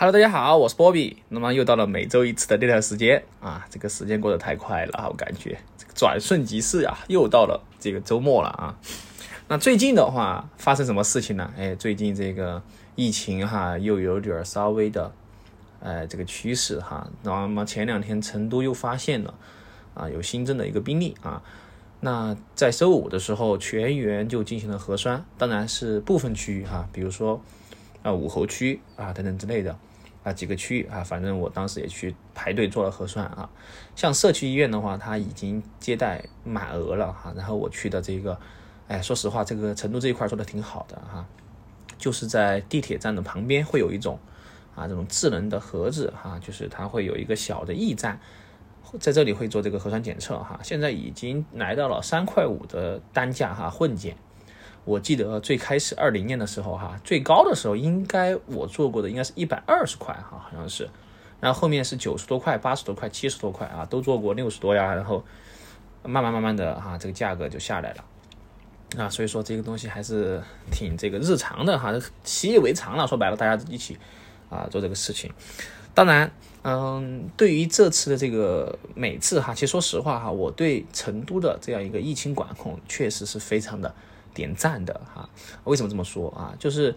Hello，大家好，我是波比。那么又到了每周一次的练条时间啊，这个时间过得太快了，我感觉这个转瞬即逝啊，又到了这个周末了啊。那最近的话发生什么事情呢？哎，最近这个疫情哈又有点稍微的，呃，这个趋势哈。那么前两天成都又发现了啊有新增的一个病例啊。那在周五的时候，全员就进行了核酸，当然是部分区域哈，比如说啊武侯区啊等等之类的。几个区域啊，反正我当时也去排队做了核酸啊。像社区医院的话，它已经接待满额了哈。然后我去的这个，哎，说实话，这个成都这一块做的挺好的哈。就是在地铁站的旁边会有一种啊这种智能的盒子哈，就是它会有一个小的驿站，在这里会做这个核酸检测哈。现在已经来到了三块五的单价哈，混检。我记得最开始二零年的时候，哈，最高的时候应该我做过的应该是一百二十块，哈，好像是，然后后面是九十多块、八十多块、七十多块啊，都做过六十多呀，然后慢慢慢慢的哈，这个价格就下来了，啊，所以说这个东西还是挺这个日常的哈，习以为常了，说白了，大家一起啊做这个事情。当然，嗯，对于这次的这个每次哈，其实说实话哈，我对成都的这样一个疫情管控确实是非常的。点赞的哈，为什么这么说啊？就是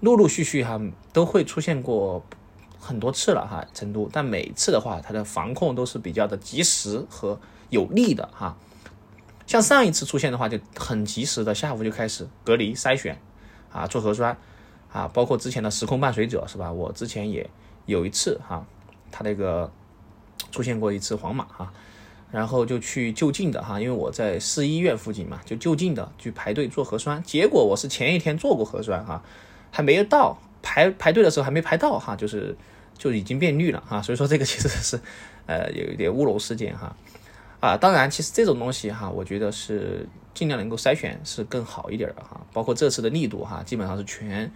陆陆续续哈都会出现过很多次了哈，成都，但每次的话，它的防控都是比较的及时和有力的哈。像上一次出现的话，就很及时的，下午就开始隔离筛选啊，做核酸啊，包括之前的时空伴随者是吧？我之前也有一次哈，他那个出现过一次黄码哈。然后就去就近的哈，因为我在市医院附近嘛，就就近的去排队做核酸。结果我是前一天做过核酸哈，还没有到排排队的时候还没排到哈，就是就已经变绿了哈。所以说这个其实是呃有一点乌龙事件哈啊。当然，其实这种东西哈，我觉得是尽量能够筛选是更好一点的哈。包括这次的力度哈，基本上是全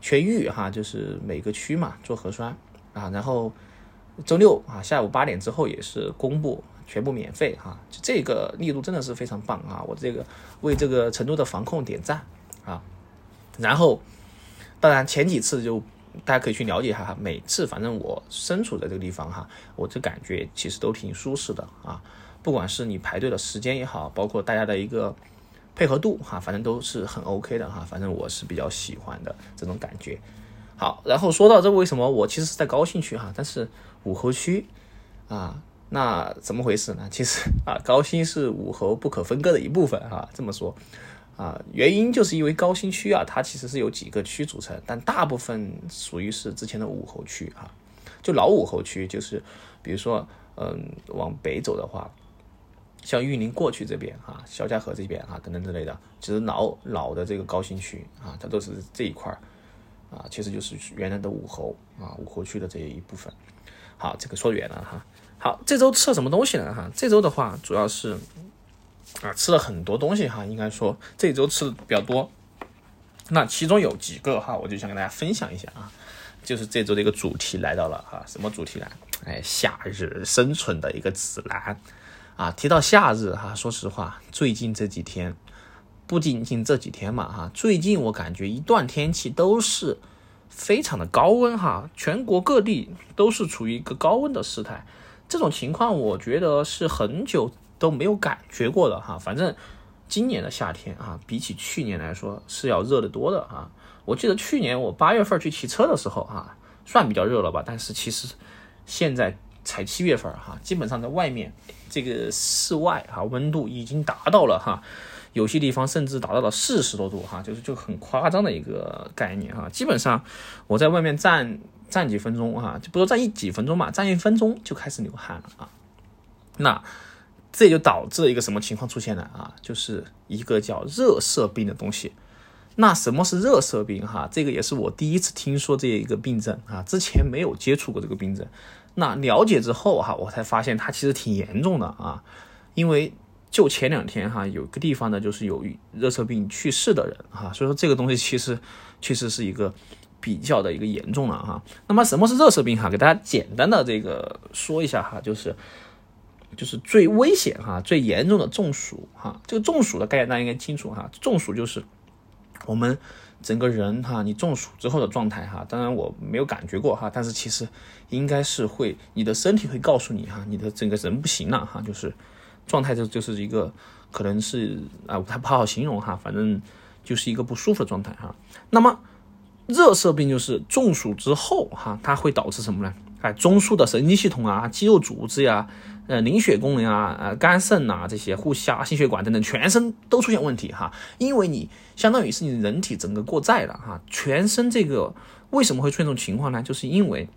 全域哈，就是每个区嘛做核酸啊。然后周六啊下午八点之后也是公布。全部免费哈，这个力度真的是非常棒啊！我这个为这个成都的防控点赞啊。然后，当然前几次就大家可以去了解一下哈，每次反正我身处在这个地方哈，我这感觉其实都挺舒适的啊。不管是你排队的时间也好，包括大家的一个配合度哈，反正都是很 OK 的哈。反正我是比较喜欢的这种感觉。好，然后说到这为什么我其实是在高新区哈，但是武侯区啊。那怎么回事呢？其实啊，高新是武侯不可分割的一部分哈。这么说啊，原因就是因为高新区啊，它其实是由几个区组成，但大部分属于是之前的武侯区啊。就老武侯区，就是比如说，嗯，往北走的话，像玉林过去这边哈，肖家河这边啊，等等之类的，其实老老的这个高新区啊，它都是这一块儿啊，其实就是原来的武侯啊，武侯区的这一部分。好，这个说远了哈。好，这周吃了什么东西呢？哈，这周的话主要是啊吃了很多东西哈，应该说这周吃的比较多。那其中有几个哈，我就想跟大家分享一下啊，就是这周的一个主题来到了哈，什么主题呢？哎，夏日生存的一个指南啊。提到夏日哈，说实话，最近这几天不仅仅这几天嘛哈，最近我感觉一段天气都是非常的高温哈，全国各地都是处于一个高温的时态。这种情况，我觉得是很久都没有感觉过的哈。反正今年的夏天啊，比起去年来说是要热得多的啊。我记得去年我八月份去骑车的时候啊，算比较热了吧。但是其实现在才七月份哈，基本上在外面这个室外哈，温度已经达到了哈，有些地方甚至达到了四十多度哈，就是就很夸张的一个概念哈。基本上我在外面站。站几分钟哈，就不说站一几分钟嘛，站一分钟就开始流汗了啊。那这就导致了一个什么情况出现呢啊？就是一个叫热射病的东西。那什么是热射病哈？这个也是我第一次听说这一个病症啊，之前没有接触过这个病症。那了解之后哈，我才发现它其实挺严重的啊。因为就前两天哈，有个地方呢，就是有热射病去世的人哈，所以说这个东西其实确实是一个。比较的一个严重了哈，那么什么是热射病哈？给大家简单的这个说一下哈，就是就是最危险哈、最严重的中暑哈。这个中暑的概念大家应该清楚哈，中暑就是我们整个人哈，你中暑之后的状态哈，当然我没有感觉过哈，但是其实应该是会，你的身体会告诉你哈，你的整个人不行了哈，就是状态就就是一个可能是啊，它不好形容哈，反正就是一个不舒服的状态哈。那么热射病就是中暑之后哈，它会导致什么呢？哎，中枢的神经系统啊、肌肉组织呀、呃凝血功能啊、呃肝肾呐这些、呼吸啊、心血管等等，全身都出现问题哈。因为你相当于是你人体整个过载了哈，全身这个为什么会出现这种情况呢？就是因为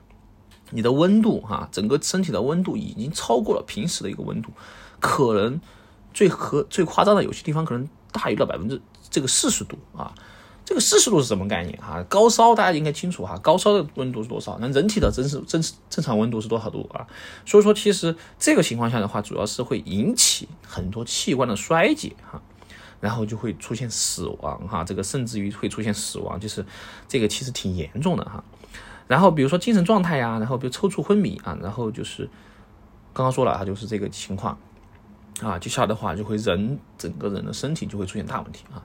你的温度哈，整个身体的温度已经超过了平时的一个温度，可能最和最夸张的有些地方可能大于了百分之这个四十度啊。这个四十度是什么概念哈？高烧大家应该清楚哈，高烧的温度是多少？那人体的真实正正常温度是多少度啊？所以说，其实这个情况下的话，主要是会引起很多器官的衰竭哈，然后就会出现死亡哈，这个甚至于会出现死亡，就是这个其实挺严重的哈。然后比如说精神状态呀，然后比如抽搐昏迷啊，然后就是刚刚说了哈，就是这个情况啊，接下来的话就会人整个人的身体就会出现大问题啊。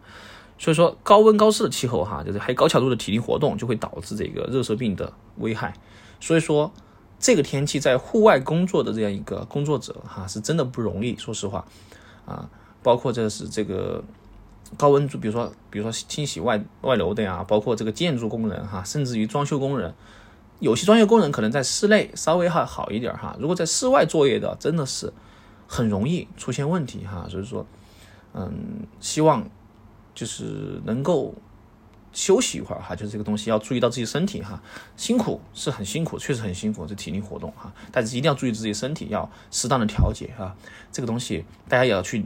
所以说，高温高湿的气候哈，就是还有高强度的体力活动，就会导致这个热射病的危害。所以说，这个天气在户外工作的这样一个工作者哈，是真的不容易。说实话，啊，包括这是这个高温，比如说比如说清洗外外楼的呀，包括这个建筑工人哈，甚至于装修工人，有些装修工人可能在室内稍微还好一点哈，如果在室外作业的，真的是很容易出现问题哈。所以说，嗯，希望。就是能够休息一会儿哈，就是这个东西要注意到自己身体哈，辛苦是很辛苦，确实很辛苦，这体力活动哈，但是一定要注意自己身体，要适当的调节哈，这个东西大家也要去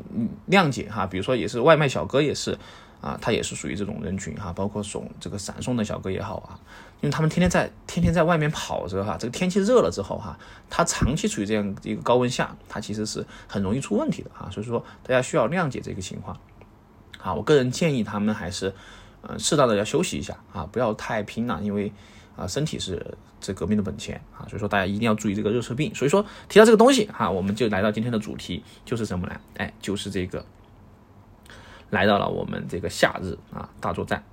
谅解哈。比如说也是外卖小哥也是啊，他也是属于这种人群哈，包括送这个闪送的小哥也好啊，因为他们天天在天天在外面跑着哈，这个天气热了之后哈，他长期处于这样一个高温下，他其实是很容易出问题的啊，所以说大家需要谅解这个情况。啊，我个人建议他们还是，嗯，适当的要休息一下啊，不要太拼了，因为啊，身体是这革命的本钱啊，所以说大家一定要注意这个热射病。所以说提到这个东西哈，我们就来到今天的主题，就是什么呢？哎，就是这个来到了我们这个夏日啊大作战。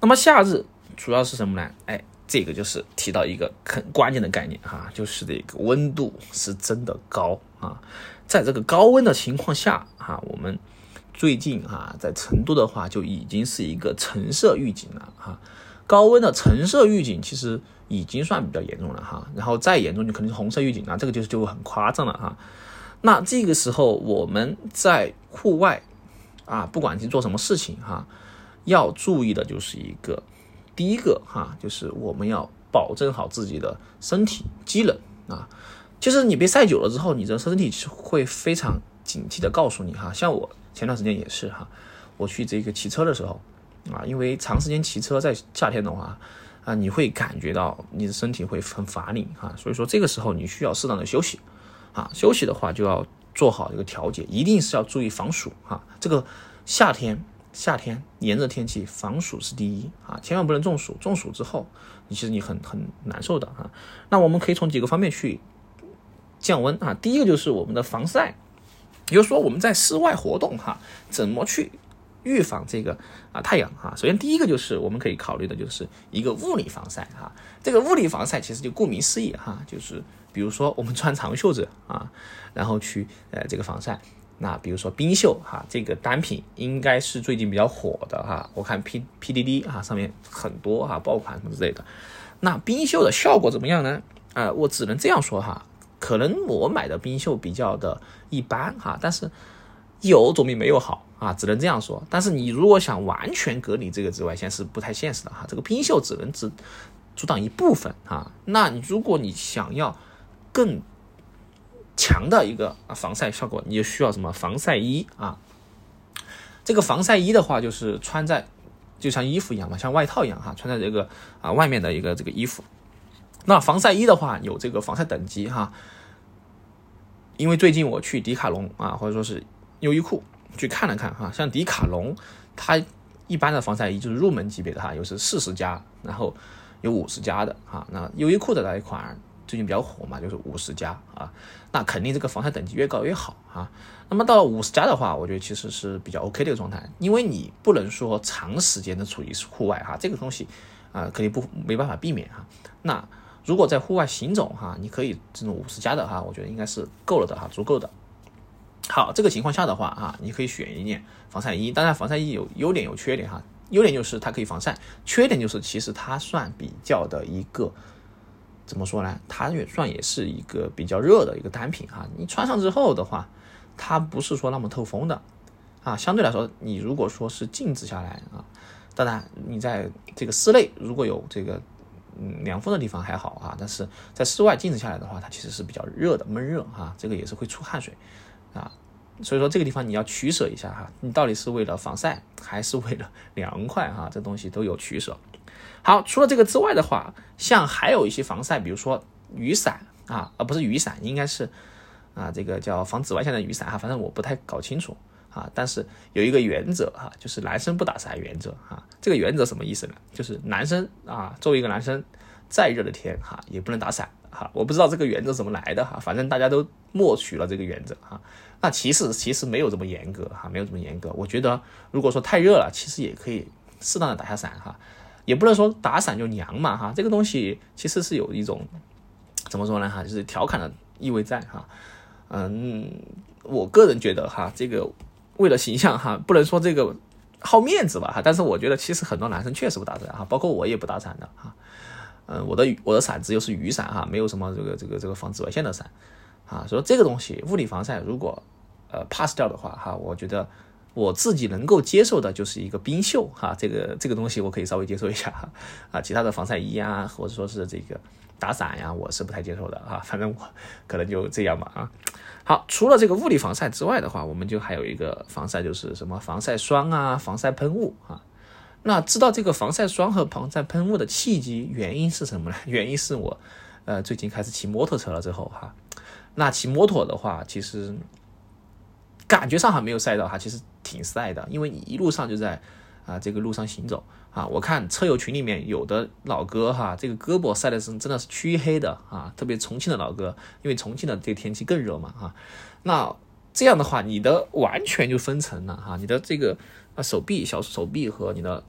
那么夏日主要是什么呢？哎，这个就是提到一个很关键的概念哈，就是这个温度是真的高啊，在这个高温的情况下啊，我们。最近哈，在成都的话就已经是一个橙色预警了哈，高温的橙色预警其实已经算比较严重了哈，然后再严重就肯定是红色预警了，这个就是就很夸张了哈。那这个时候我们在户外啊，不管去做什么事情哈，要注意的就是一个，第一个哈，就是我们要保证好自己的身体机能啊，就是你被晒久了之后，你的身体会非常警惕的告诉你哈，像我。前段时间也是哈，我去这个骑车的时候啊，因为长时间骑车在夏天的话啊，你会感觉到你的身体会很乏力哈，所以说这个时候你需要适当的休息啊，休息的话就要做好一个调节，一定是要注意防暑哈。这个夏天夏天炎热天气防暑是第一啊，千万不能中暑，中暑之后你其实你很很难受的啊。那我们可以从几个方面去降温啊，第一个就是我们的防晒。比如说我们在室外活动哈，怎么去预防这个啊太阳哈？首先第一个就是我们可以考虑的就是一个物理防晒哈。这个物理防晒其实就顾名思义哈，就是比如说我们穿长袖子啊，然后去呃这个防晒。那比如说冰袖哈，这个单品应该是最近比较火的哈。我看 P P D D 啊上面很多哈爆款什么之类的。那冰袖的效果怎么样呢？啊，我只能这样说哈。可能我买的冰袖比较的一般哈，但是有总比没有好啊，只能这样说。但是你如果想完全隔离这个紫外线是不太现实的哈，这个冰袖只能只阻挡一部分啊。那如果你想要更强的一个防晒效果，你就需要什么防晒衣啊？这个防晒衣的话，就是穿在就像衣服一样嘛，像外套一样哈，穿在这个啊外面的一个这个衣服。那防晒衣的话，有这个防晒等级哈。因为最近我去迪卡侬啊，或者说是优衣库去看了看哈，像迪卡侬它一般的防晒衣就是入门级别的哈，又是四十加，然后有五十加的哈。那优衣库的那一款最近比较火嘛，就是五十加啊，那肯定这个防晒等级越高越好啊。那么到五十加的话，我觉得其实是比较 OK 的一个状态，因为你不能说长时间的处于户外哈，这个东西啊肯定不没办法避免哈。那如果在户外行走哈，你可以这种五十加的哈，我觉得应该是够了的哈，足够的。好，这个情况下的话啊，你可以选一件防晒衣，当然防晒衣有优点有缺点哈，优点就是它可以防晒，缺点就是其实它算比较的一个。怎么说呢？它也算也是一个比较热的一个单品哈。你穿上之后的话，它不是说那么透风的啊。相对来说，你如果说是静止下来啊，当然你在这个室内如果有这个嗯凉风的地方还好啊，但是在室外静止下来的话，它其实是比较热的，闷热哈。这个也是会出汗水啊。所以说这个地方你要取舍一下哈，你到底是为了防晒还是为了凉快哈？这东西都有取舍。好，除了这个之外的话，像还有一些防晒，比如说雨伞啊，而不是雨伞，应该是啊，这个叫防紫外线的雨伞哈，反正我不太搞清楚啊。但是有一个原则哈，就是男生不打伞原则哈。这个原则什么意思呢？就是男生啊，作为一个男生，再热的天哈，也不能打伞哈。我不知道这个原则怎么来的哈，反正大家都默许了这个原则哈。那其实其实没有这么严格哈，没有这么严格。我觉得如果说太热了，其实也可以适当的打下伞哈。也不能说打伞就凉嘛哈，这个东西其实是有一种怎么说呢哈，就是调侃的意味在哈。嗯，我个人觉得哈，这个为了形象哈，不能说这个好面子吧哈，但是我觉得其实很多男生确实不打伞哈，包括我也不打伞的哈。嗯，我的我的伞只有是雨伞哈，没有什么这个这个这个防紫外线的伞啊。所以这个东西物理防晒如果呃 pass 掉的话哈，我觉得。我自己能够接受的就是一个冰袖哈，这个这个东西我可以稍微接受一下哈，啊，其他的防晒衣啊，或者说是这个打伞呀，我是不太接受的哈，反正我可能就这样吧啊。好，除了这个物理防晒之外的话，我们就还有一个防晒，就是什么防晒霜啊、防晒喷雾啊。那知道这个防晒霜和防晒喷雾的契机原因是什么呢？原因是我呃最近开始骑摩托车了之后哈，那骑摩托的话，其实。感觉上还没有晒到哈，其实挺晒的，因为你一路上就在啊这个路上行走啊。我看车友群里面有的老哥哈，这个胳膊晒的是真的是黢黑的啊，特别重庆的老哥，因为重庆的这个天气更热嘛哈。那这样的话，你的完全就分层了哈，你的这个啊手臂小手臂和你的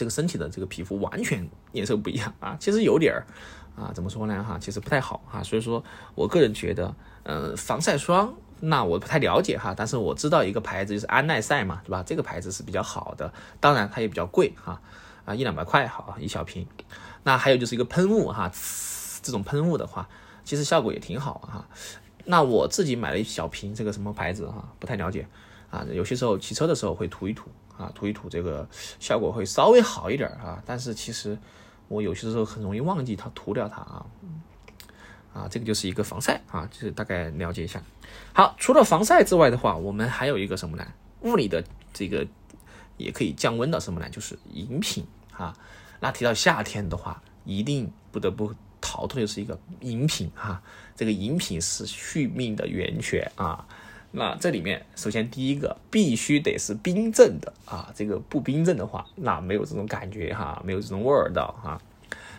这个身体的这个皮肤完全颜色不一样啊，其实有点儿啊怎么说呢哈，其实不太好哈。所以说我个人觉得，嗯，防晒霜。那我不太了解哈，但是我知道一个牌子就是安耐晒嘛，对吧？这个牌子是比较好的，当然它也比较贵哈，啊一两百块好一小瓶。那还有就是一个喷雾哈，这种喷雾的话，其实效果也挺好哈。那我自己买了一小瓶，这个什么牌子哈，不太了解啊。有些时候骑车的时候会涂一涂啊，涂一涂这个效果会稍微好一点啊。但是其实我有些时候很容易忘记它涂掉它啊。啊，这个就是一个防晒啊，就是大概了解一下。好，除了防晒之外的话，我们还有一个什么呢？物理的这个也可以降温的什么呢？就是饮品啊。那提到夏天的话，一定不得不逃脱的是一个饮品哈。这个饮品是续命的源泉啊。那这里面首先第一个必须得是冰镇的啊，这个不冰镇的话，那没有这种感觉哈，没有这种味儿道哈。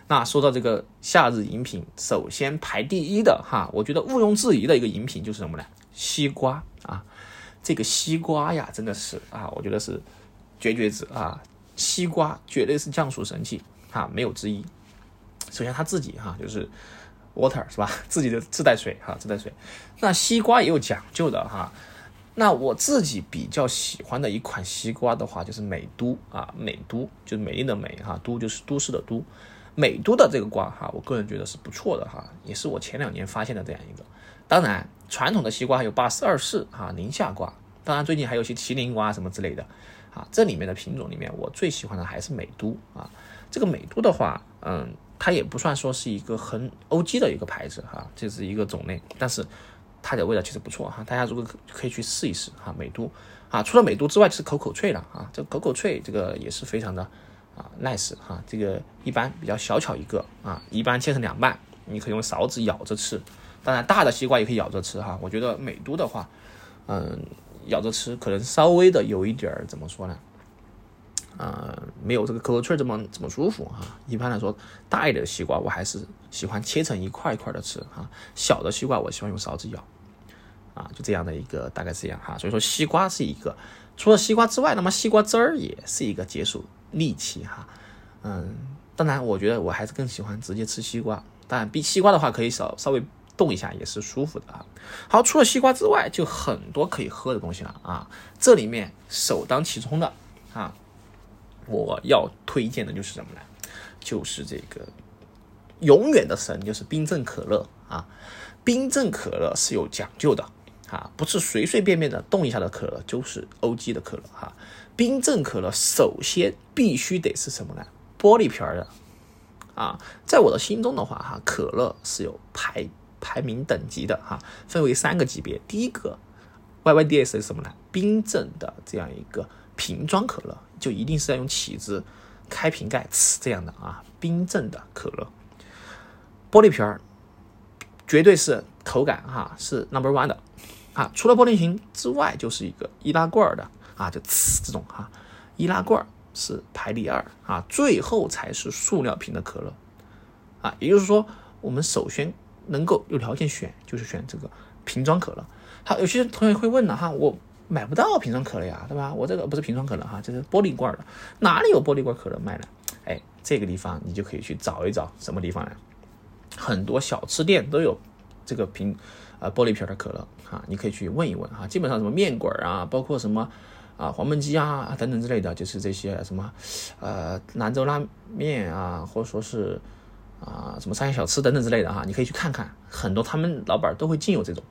那说到这个夏日饮品，首先排第一的哈，我觉得毋庸置疑的一个饮品就是什么呢？西瓜啊，这个西瓜呀，真的是啊，我觉得是绝绝子啊，西瓜绝对是降暑神器啊，没有之一。首先它自己哈就是 water 是吧？自己的自带水哈，自带水。那西瓜也有讲究的哈。那我自己比较喜欢的一款西瓜的话，就是美都啊，美都就是美丽的美哈，都就是都市的都。美都的这个瓜哈，我个人觉得是不错的哈，也是我前两年发现的这样一个。当然，传统的西瓜还有八四二四哈，宁夏瓜，当然最近还有些麒麟瓜什么之类的啊。这里面的品种里面，我最喜欢的还是美都啊。这个美都的话，嗯，它也不算说是一个很欧 G 的一个牌子哈，这是一个种类，但是它的味道其实不错哈，大家如果可以去试一试哈。美都啊，除了美都之外，就是口口脆了啊，这口口脆这个也是非常的。啊，nice 哈，这个一般比较小巧一个啊，一般切成两半，你可以用勺子咬着吃。当然，大的西瓜也可以咬着吃哈。我觉得美都的话，嗯，咬着吃可能稍微的有一点儿怎么说呢？呃，没有这个可乐脆这么这么舒服哈。一般来说，大一点的西瓜我还是喜欢切成一块一块的吃哈。小的西瓜我喜欢用勺子舀，啊，就这样的一个大概这样哈。所以说西瓜是一个，除了西瓜之外，那么西瓜汁儿也是一个解暑利器哈。嗯，当然我觉得我还是更喜欢直接吃西瓜，当然比西瓜的话可以稍稍微动一下也是舒服的啊。好，除了西瓜之外，就很多可以喝的东西了啊。这里面首当其冲的啊。我要推荐的就是什么呢？就是这个永远的神，就是冰镇可乐啊！冰镇可乐是有讲究的啊，不是随随便便的动一下的可乐就是 O.G. 的可乐哈。冰镇可乐首先必须得是什么呢？玻璃瓶的啊！在我的心中的话哈，可乐是有排排名等级的哈，分为三个级别。第一个 YYDS 是什么呢？冰镇的这样一个瓶装可乐。就一定是要用起子开瓶盖呲这样的啊，冰镇的可乐，玻璃瓶儿绝对是口感哈是 number one 的啊。除了玻璃瓶之外，就是一个易拉罐的啊，就呲这种哈，易拉罐是排第二啊，最后才是塑料瓶的可乐啊。也就是说，我们首先能够有条件选，就是选这个瓶装可乐。好，有些同学会问了哈，我。买不到瓶装可乐呀，对吧？我这个不是瓶装可乐哈，这是玻璃罐的，哪里有玻璃罐可乐卖呢？哎，这个地方你就可以去找一找，什么地方呢？很多小吃店都有这个瓶，呃，玻璃瓶的可乐啊，你可以去问一问哈。基本上什么面馆啊，包括什么啊黄焖鸡啊等等之类的，就是这些什么呃兰州拉面啊，或者说是啊什么商业小吃等等之类的哈，你可以去看看，很多他们老板都会进有这种。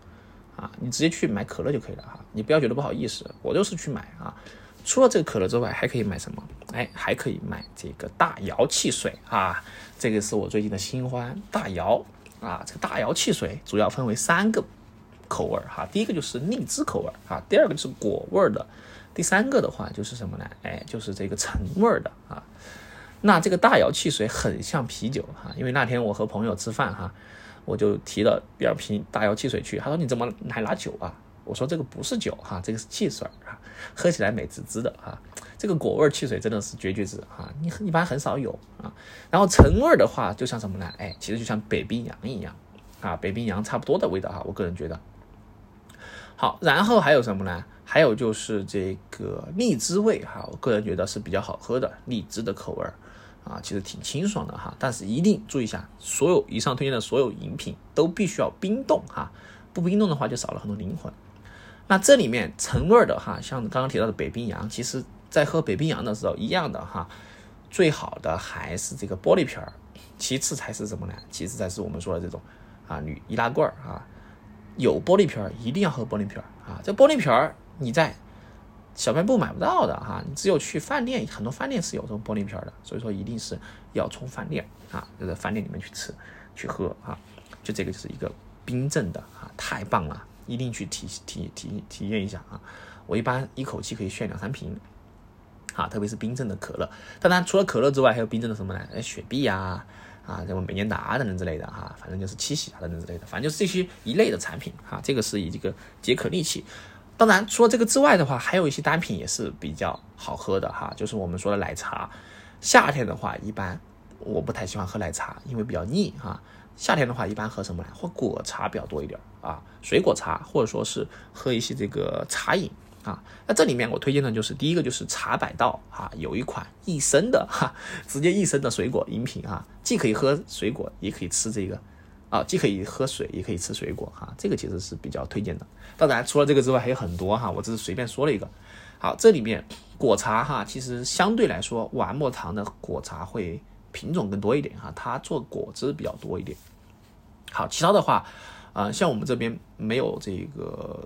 啊，你直接去买可乐就可以了哈，你不要觉得不好意思，我就是去买啊。除了这个可乐之外，还可以买什么？哎，还可以买这个大窑汽水啊，这个是我最近的新欢，大窑啊。这个大窑汽水主要分为三个口味哈，第一个就是荔枝口味啊，第二个就是果味的，第三个的话就是什么呢？哎，就是这个橙味的啊。那这个大窑汽水很像啤酒哈，因为那天我和朋友吃饭哈。我就提了两瓶大窑汽水去，他说你怎么还拿酒啊？我说这个不是酒哈，这个是汽水啊，喝起来美滋滋的啊。这个果味汽水真的是绝绝子哈，你一般很少有啊。然后橙味的话，就像什么呢？哎，其实就像北冰洋一样啊，北冰洋差不多的味道哈，我个人觉得。好，然后还有什么呢？还有就是这个荔枝味哈，我个人觉得是比较好喝的荔枝的口味。啊，其实挺清爽的哈，但是一定注意一下，所有以上推荐的所有饮品都必须要冰冻哈，不冰冻的话就少了很多灵魂。那这里面橙味的哈，像刚刚提到的北冰洋，其实在喝北冰洋的时候一样的哈，最好的还是这个玻璃瓶儿，其次才是什么呢？其次才是我们说的这种啊铝易拉罐儿啊，有玻璃瓶儿一定要喝玻璃瓶儿啊，这玻璃瓶儿你在。小卖部买不到的哈，你只有去饭店，很多饭店是有这种玻璃瓶的，所以说一定是要从饭店啊，就在饭店里面去吃、去喝啊。就这个就是一个冰镇的啊，太棒了，一定去体体体体验一下啊。我一般一口气可以炫两三瓶，啊，特别是冰镇的可乐。当然，除了可乐之外，还有冰镇的什么呢？雪碧呀，啊，什么美年达等等之类的哈，反正就是七喜啊等等之类的，反正就是这些一类的产品哈。这个是以这个解渴利器。当然，除了这个之外的话，还有一些单品也是比较好喝的哈，就是我们说的奶茶。夏天的话，一般我不太喜欢喝奶茶，因为比较腻哈。夏天的话，一般喝什么呢？喝果茶比较多一点啊，水果茶，或者说是喝一些这个茶饮啊。那这里面我推荐的就是第一个就是茶百道哈，有一款一升的哈，直接一升的水果饮品啊，既可以喝水果，也可以吃这个。啊，既可以喝水，也可以吃水果哈，这个其实是比较推荐的。当然，除了这个之外，还有很多哈，我只是随便说了一个。好，这里面果茶哈，其实相对来说，完末堂的果茶会品种更多一点哈，它做果汁比较多一点。好，其他的话，呃，像我们这边没有这个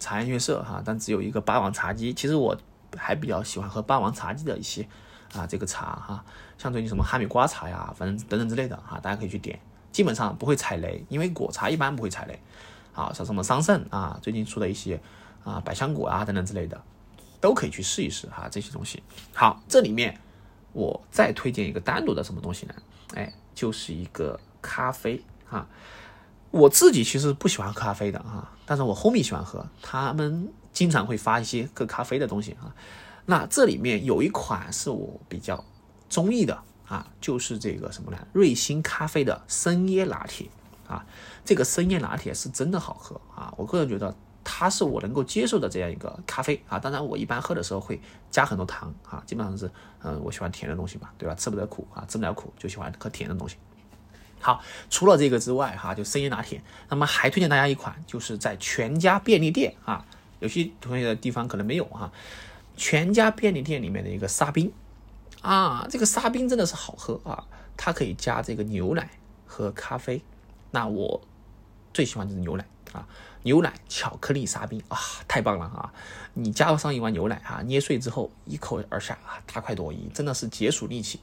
茶颜悦色哈，但只有一个八王茶姬。其实我还比较喜欢喝八王茶姬的一些啊这个茶哈，像最近什么哈密瓜茶呀，反正等等之类的哈，大家可以去点。基本上不会踩雷，因为果茶一般不会踩雷。啊，像什么桑葚啊，最近出的一些啊百香果啊等等之类的，都可以去试一试哈这些东西。好，这里面我再推荐一个单独的什么东西呢？哎，就是一个咖啡哈。我自己其实不喜欢咖啡的哈，但是我 homie 喜欢喝，他们经常会发一些喝咖啡的东西啊。那这里面有一款是我比较中意的啊，就是这个什么呢？瑞幸咖啡的深椰拿铁啊，这个深椰拿铁是真的好喝啊，我个人觉得它是我能够接受的这样一个咖啡啊。当然，我一般喝的时候会加很多糖啊，基本上是嗯，我喜欢甜的东西嘛，对吧？吃不得苦啊，吃不了苦就喜欢喝甜的东西。好，除了这个之外哈，就深椰拿铁，那么还推荐大家一款，就是在全家便利店啊，有些同学的地方可能没有哈。全家便利店里面的一个沙冰啊，这个沙冰真的是好喝啊！它可以加这个牛奶和咖啡。那我最喜欢就是牛奶啊，牛奶巧克力沙冰啊，太棒了啊！你加上一碗牛奶啊，捏碎之后一口而下啊，大快朵颐，真的是解暑利气。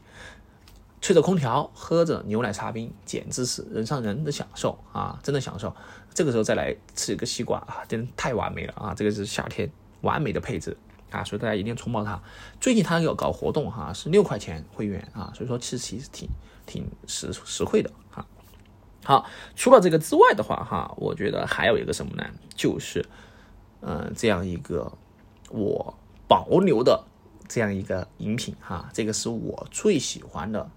吹着空调，喝着牛奶沙冰，简直是人上人的享受啊！真的享受。这个时候再来吃一个西瓜啊，真的太完美了啊！这个是夏天完美的配置。啊，所以大家一定要冲爆它。最近它有搞活动哈，是六块钱会员啊，所以说其实其实挺挺实实惠的哈。好，除了这个之外的话哈，我觉得还有一个什么呢？就是嗯，这样一个我保留的这样一个饮品哈，这个是我最喜欢的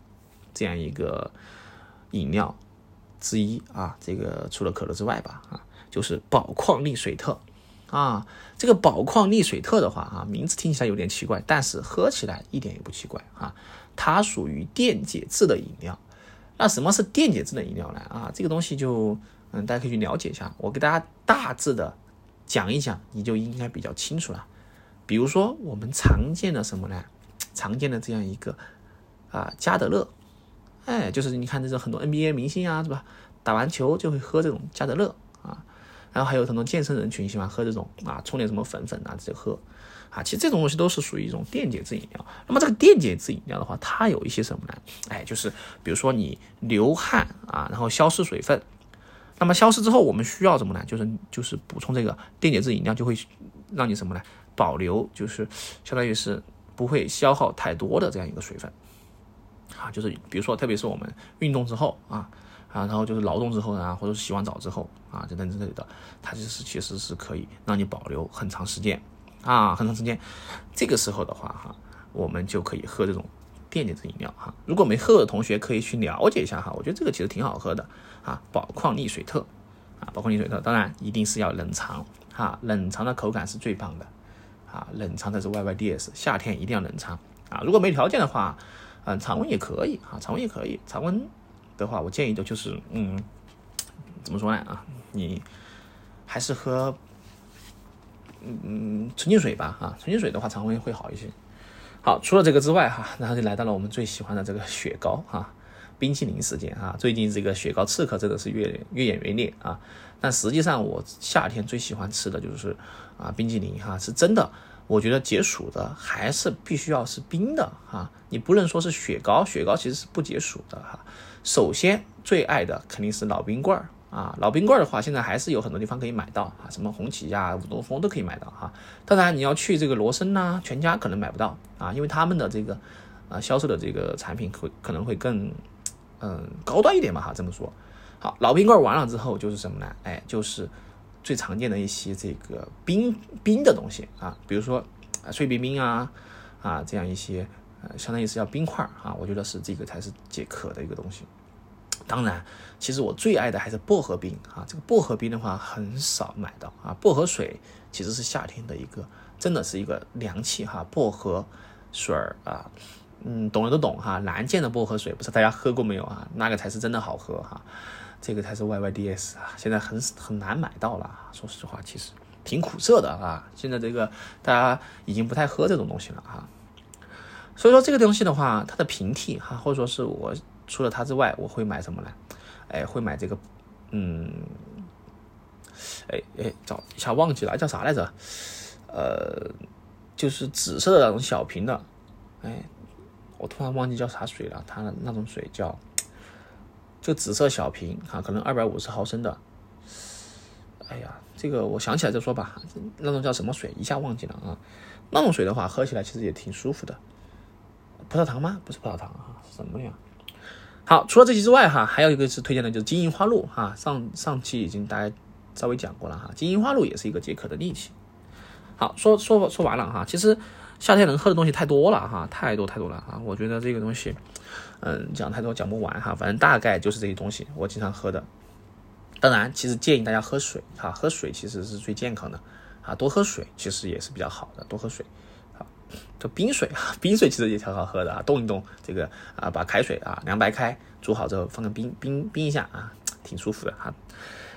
这样一个饮料之一啊。这个除了可乐之外吧啊，就是宝矿力水特。啊，这个宝矿力水特的话啊，名字听起来有点奇怪，但是喝起来一点也不奇怪啊。它属于电解质的饮料。那什么是电解质的饮料呢？啊，这个东西就嗯，大家可以去了解一下。我给大家大致的讲一讲，你就应该比较清楚了。比如说我们常见的什么呢？常见的这样一个啊，加德乐，哎，就是你看这种很多 NBA 明星啊，是吧？打完球就会喝这种加德乐啊。然后还有很多健身人群喜欢喝这种啊，冲点什么粉粉啊，直接喝啊。其实这种东西都是属于一种电解质饮料。那么这个电解质饮料的话，它有一些什么呢？哎，就是比如说你流汗啊，然后消失水分。那么消失之后，我们需要什么呢？就是就是补充这个电解质饮料，就会让你什么呢？保留就是相当于是不会消耗太多的这样一个水分啊。就是比如说，特别是我们运动之后啊。啊，然后就是劳动之后呢，或者是洗完澡之后啊，等等之类的，它就是其实是可以让你保留很长时间啊，很长时间。这个时候的话哈，我们就可以喝这种电解质饮料哈。如果没喝的同学可以去了解一下哈，我觉得这个其实挺好喝的啊，宝矿力水特啊，宝矿力水特，当然一定是要冷藏哈，冷藏的口感是最棒的啊，冷藏的是 YYDS，夏天一定要冷藏啊。如果没条件的话，嗯，常温也可以啊，常温也可以，常温。的话，我建议的就是，嗯，怎么说呢啊？你还是喝，嗯，纯净水吧，啊，纯净水的话，肠胃会好一些。好，除了这个之外，哈，然后就来到了我们最喜欢的这个雪糕，哈，冰淇淋时间，哈。最近这个雪糕刺客真的是越越演越烈啊。但实际上，我夏天最喜欢吃的就是啊，冰淇淋，哈，是真的。我觉得解暑的还是必须要是冰的，哈。你不能说是雪糕，雪糕其实是不解暑的，哈。首先最爱的肯定是老冰棍儿啊，老冰棍儿的话，现在还是有很多地方可以买到啊，什么红旗呀、五东风都可以买到哈。当然你要去这个罗森呐、全家可能买不到啊，因为他们的这个啊销售的这个产品会可能会更嗯高端一点吧哈。这么说，好，老冰棍儿完了之后就是什么呢？哎，就是最常见的一些这个冰冰的东西啊，比如说碎冰冰啊啊这样一些。呃，相当于是要冰块啊，我觉得是这个才是解渴的一个东西。当然，其实我最爱的还是薄荷冰啊。这个薄荷冰的话很少买到啊。薄荷水其实是夏天的一个，真的是一个凉气哈。薄荷水儿啊，嗯，懂的都懂哈。蓝剑的薄荷水不知道大家喝过没有啊？那个才是真的好喝哈。这个才是 YYDS 啊，现在很很难买到了。说实话，其实挺苦涩的啊。现在这个大家已经不太喝这种东西了哈。所以说这个东西的话，它的平替哈，或者说是我除了它之外，我会买什么呢？哎，会买这个，嗯，哎哎，找一下忘记了叫啥来着？呃，就是紫色的那种小瓶的，哎，我突然忘记叫啥水了，它的那种水叫，就紫色小瓶哈，可能二百五十毫升的。哎呀，这个我想起来再说吧，那种叫什么水？一下忘记了啊。那种水的话，喝起来其实也挺舒服的。葡萄糖吗？不是葡萄糖啊，是什么呀？好，除了这些之外哈，还有一个是推荐的，就是金银花露哈。上上期已经大家稍微讲过了哈，金银花露也是一个解渴的利器。好，说说说完了哈，其实夏天能喝的东西太多了哈，太多太多了啊！我觉得这个东西，嗯，讲太多讲不完哈，反正大概就是这些东西，我经常喝的。当然，其实建议大家喝水哈，喝水其实是最健康的啊，多喝水其实也是比较好的，多喝水。这，冰水啊，冰水其实也挺好喝的啊，冻一冻这个啊，把开水啊凉白开煮好之后放个冰冰冰一下啊，挺舒服的哈。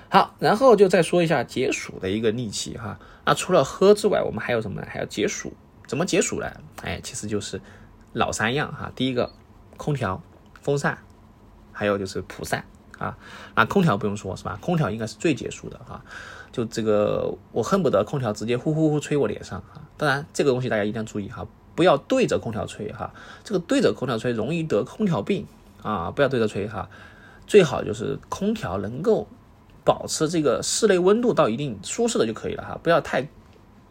好，然后就再说一下解暑的一个利器哈。那除了喝之外，我们还有什么呢？还要解暑。怎么解暑呢？哎，其实就是老三样哈。第一个，空调、风扇，还有就是蒲扇。啊，那空调不用说，是吧？空调应该是最解暑的哈。就这个，我恨不得空调直接呼呼呼吹我脸上啊。当然，这个东西大家一定要注意哈，不要对着空调吹哈。这个对着空调吹容易得空调病啊，不要对着吹哈。最好就是空调能够保持这个室内温度到一定舒适的就可以了哈，不要太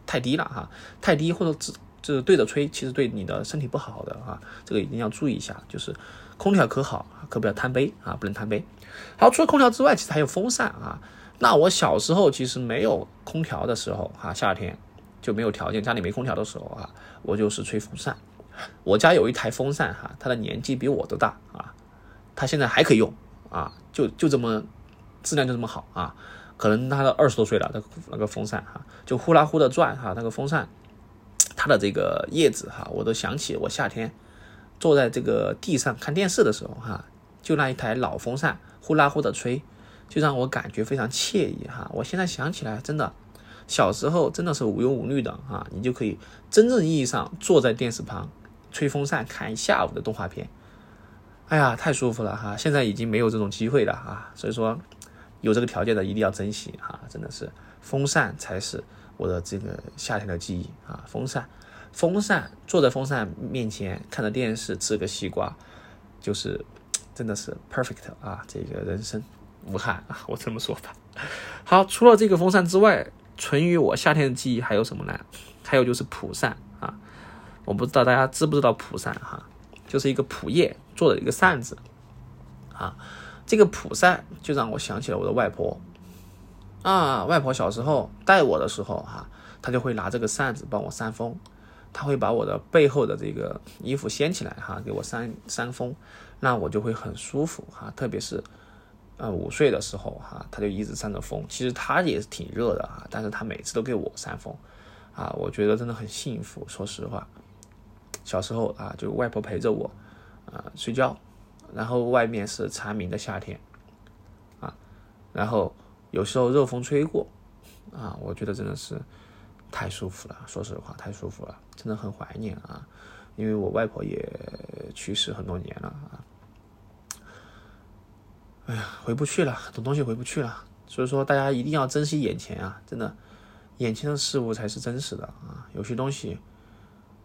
太低了哈，太低或者只就是对着吹，其实对你的身体不好的啊，这个一定要注意一下。就是空调可好，可不要贪杯啊，不能贪杯。好，除了空调之外，其实还有风扇啊。那我小时候其实没有空调的时候，哈，夏天就没有条件，家里没空调的时候啊，我就是吹风扇。我家有一台风扇哈，它的年纪比我都大啊，它现在还可以用啊，就就这么质量就这么好啊。可能它都二十多岁了，那那个风扇哈，就呼啦呼的转哈，那个风扇它的这个叶子哈，我都想起我夏天坐在这个地上看电视的时候哈，就那一台老风扇。呼啦呼的吹，就让我感觉非常惬意哈。我现在想起来，真的，小时候真的是无忧无虑的啊，你就可以真正意义上坐在电视旁，吹风扇看一下午的动画片，哎呀，太舒服了哈。现在已经没有这种机会了啊，所以说有这个条件的一定要珍惜哈，真的是风扇才是我的这个夏天的记忆啊。风扇，风扇，坐在风扇面前看着电视，吃个西瓜，就是。真的是 perfect 啊！这个人生武汉啊，我这么说吧。好，除了这个风扇之外，存于我夏天的记忆还有什么呢？还有就是蒲扇啊，我不知道大家知不知道蒲扇哈，就是一个蒲叶做的一个扇子啊。这个蒲扇就让我想起了我的外婆啊，外婆小时候带我的时候哈，她就会拿这个扇子帮我扇风。他会把我的背后的这个衣服掀起来哈，给我扇扇风，那我就会很舒服哈。特别是，呃，午睡的时候哈，他就一直扇着风。其实他也是挺热的啊，但是他每次都给我扇风，啊，我觉得真的很幸福。说实话，小时候啊，就外婆陪着我，啊，睡觉，然后外面是蝉鸣的夏天，啊，然后有时候热风吹过，啊，我觉得真的是。太舒服了，说实话，太舒服了，真的很怀念啊！因为我外婆也去世很多年了啊。哎呀，回不去了，很多东西回不去了。所以说，大家一定要珍惜眼前啊！真的，眼前的事物才是真实的啊！有些东西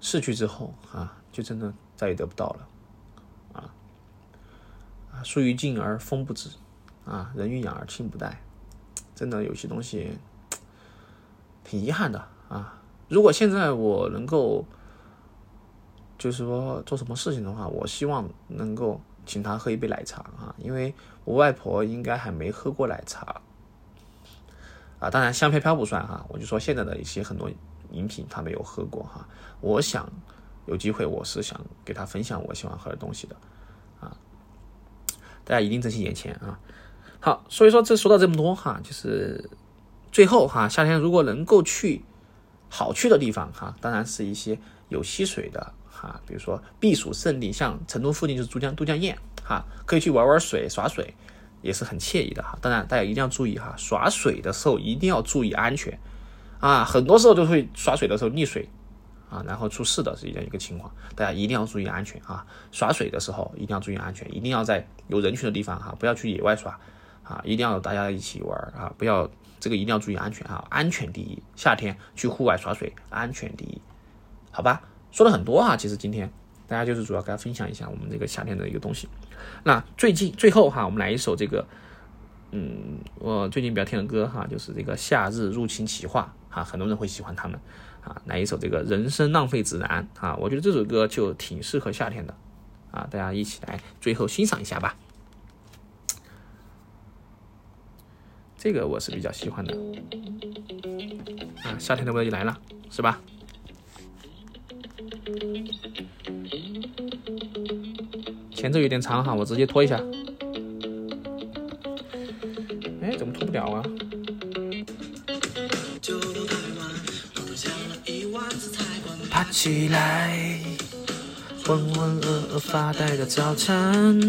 逝去之后啊，就真的再也得不到了啊！啊，树欲静而风不止啊，人欲养而亲不待。真的，有些东西挺遗憾的。啊，如果现在我能够，就是说做什么事情的话，我希望能够请他喝一杯奶茶啊，因为我外婆应该还没喝过奶茶。啊，当然香飘飘不算哈，我就说现在的一些很多饮品他没有喝过哈。我想有机会，我是想给他分享我喜欢喝的东西的啊。大家一定珍惜眼前啊。好，所以说这说到这么多哈，就是最后哈，夏天如果能够去。好去的地方哈，当然是一些有溪水的哈，比如说避暑胜地，像成都附近就是珠江都江堰哈，可以去玩玩水、耍水，也是很惬意的哈。当然大家一定要注意哈，耍水的时候一定要注意安全啊，很多时候都会耍水的时候溺水啊，然后出事的是这样一个情况，大家一定要注意安全啊。耍水的时候一定要注意安全，一定要在有人群的地方哈，不要去野外耍啊，一定要大家一起玩啊，不要。这个一定要注意安全啊！安全第一。夏天去户外耍水，安全第一，好吧？说了很多啊，其实今天大家就是主要给大家分享一下我们这个夏天的一个东西。那最近最后哈，我们来一首这个，嗯，我最近比较听的歌哈，就是这个《夏日入侵企划》哈，很多人会喜欢他们啊。来一首这个《人生浪费指南》啊，我觉得这首歌就挺适合夏天的啊，大家一起来最后欣赏一下吧。这个我是比较喜欢的，啊，夏天的味道就来了，是吧？前奏有点长哈，我直接拖一下。哎，怎么拖不了啊？爬起来，浑浑噩噩发呆的早餐。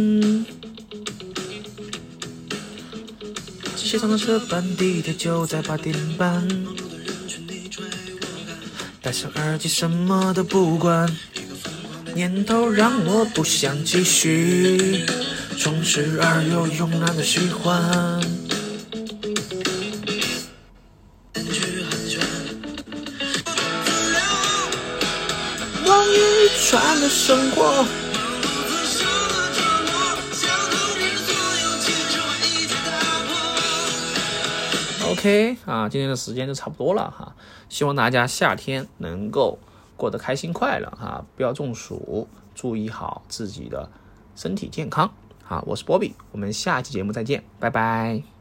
街上的车班，地铁就在八点半。戴上耳机，什么都不管。念头让我不想继续，充实而又慵懒的喜欢。往一串的生活。OK 啊，今天的时间就差不多了哈，希望大家夏天能够过得开心快乐哈，不要中暑，注意好自己的身体健康。好，我是波比，我们下期节目再见，拜拜。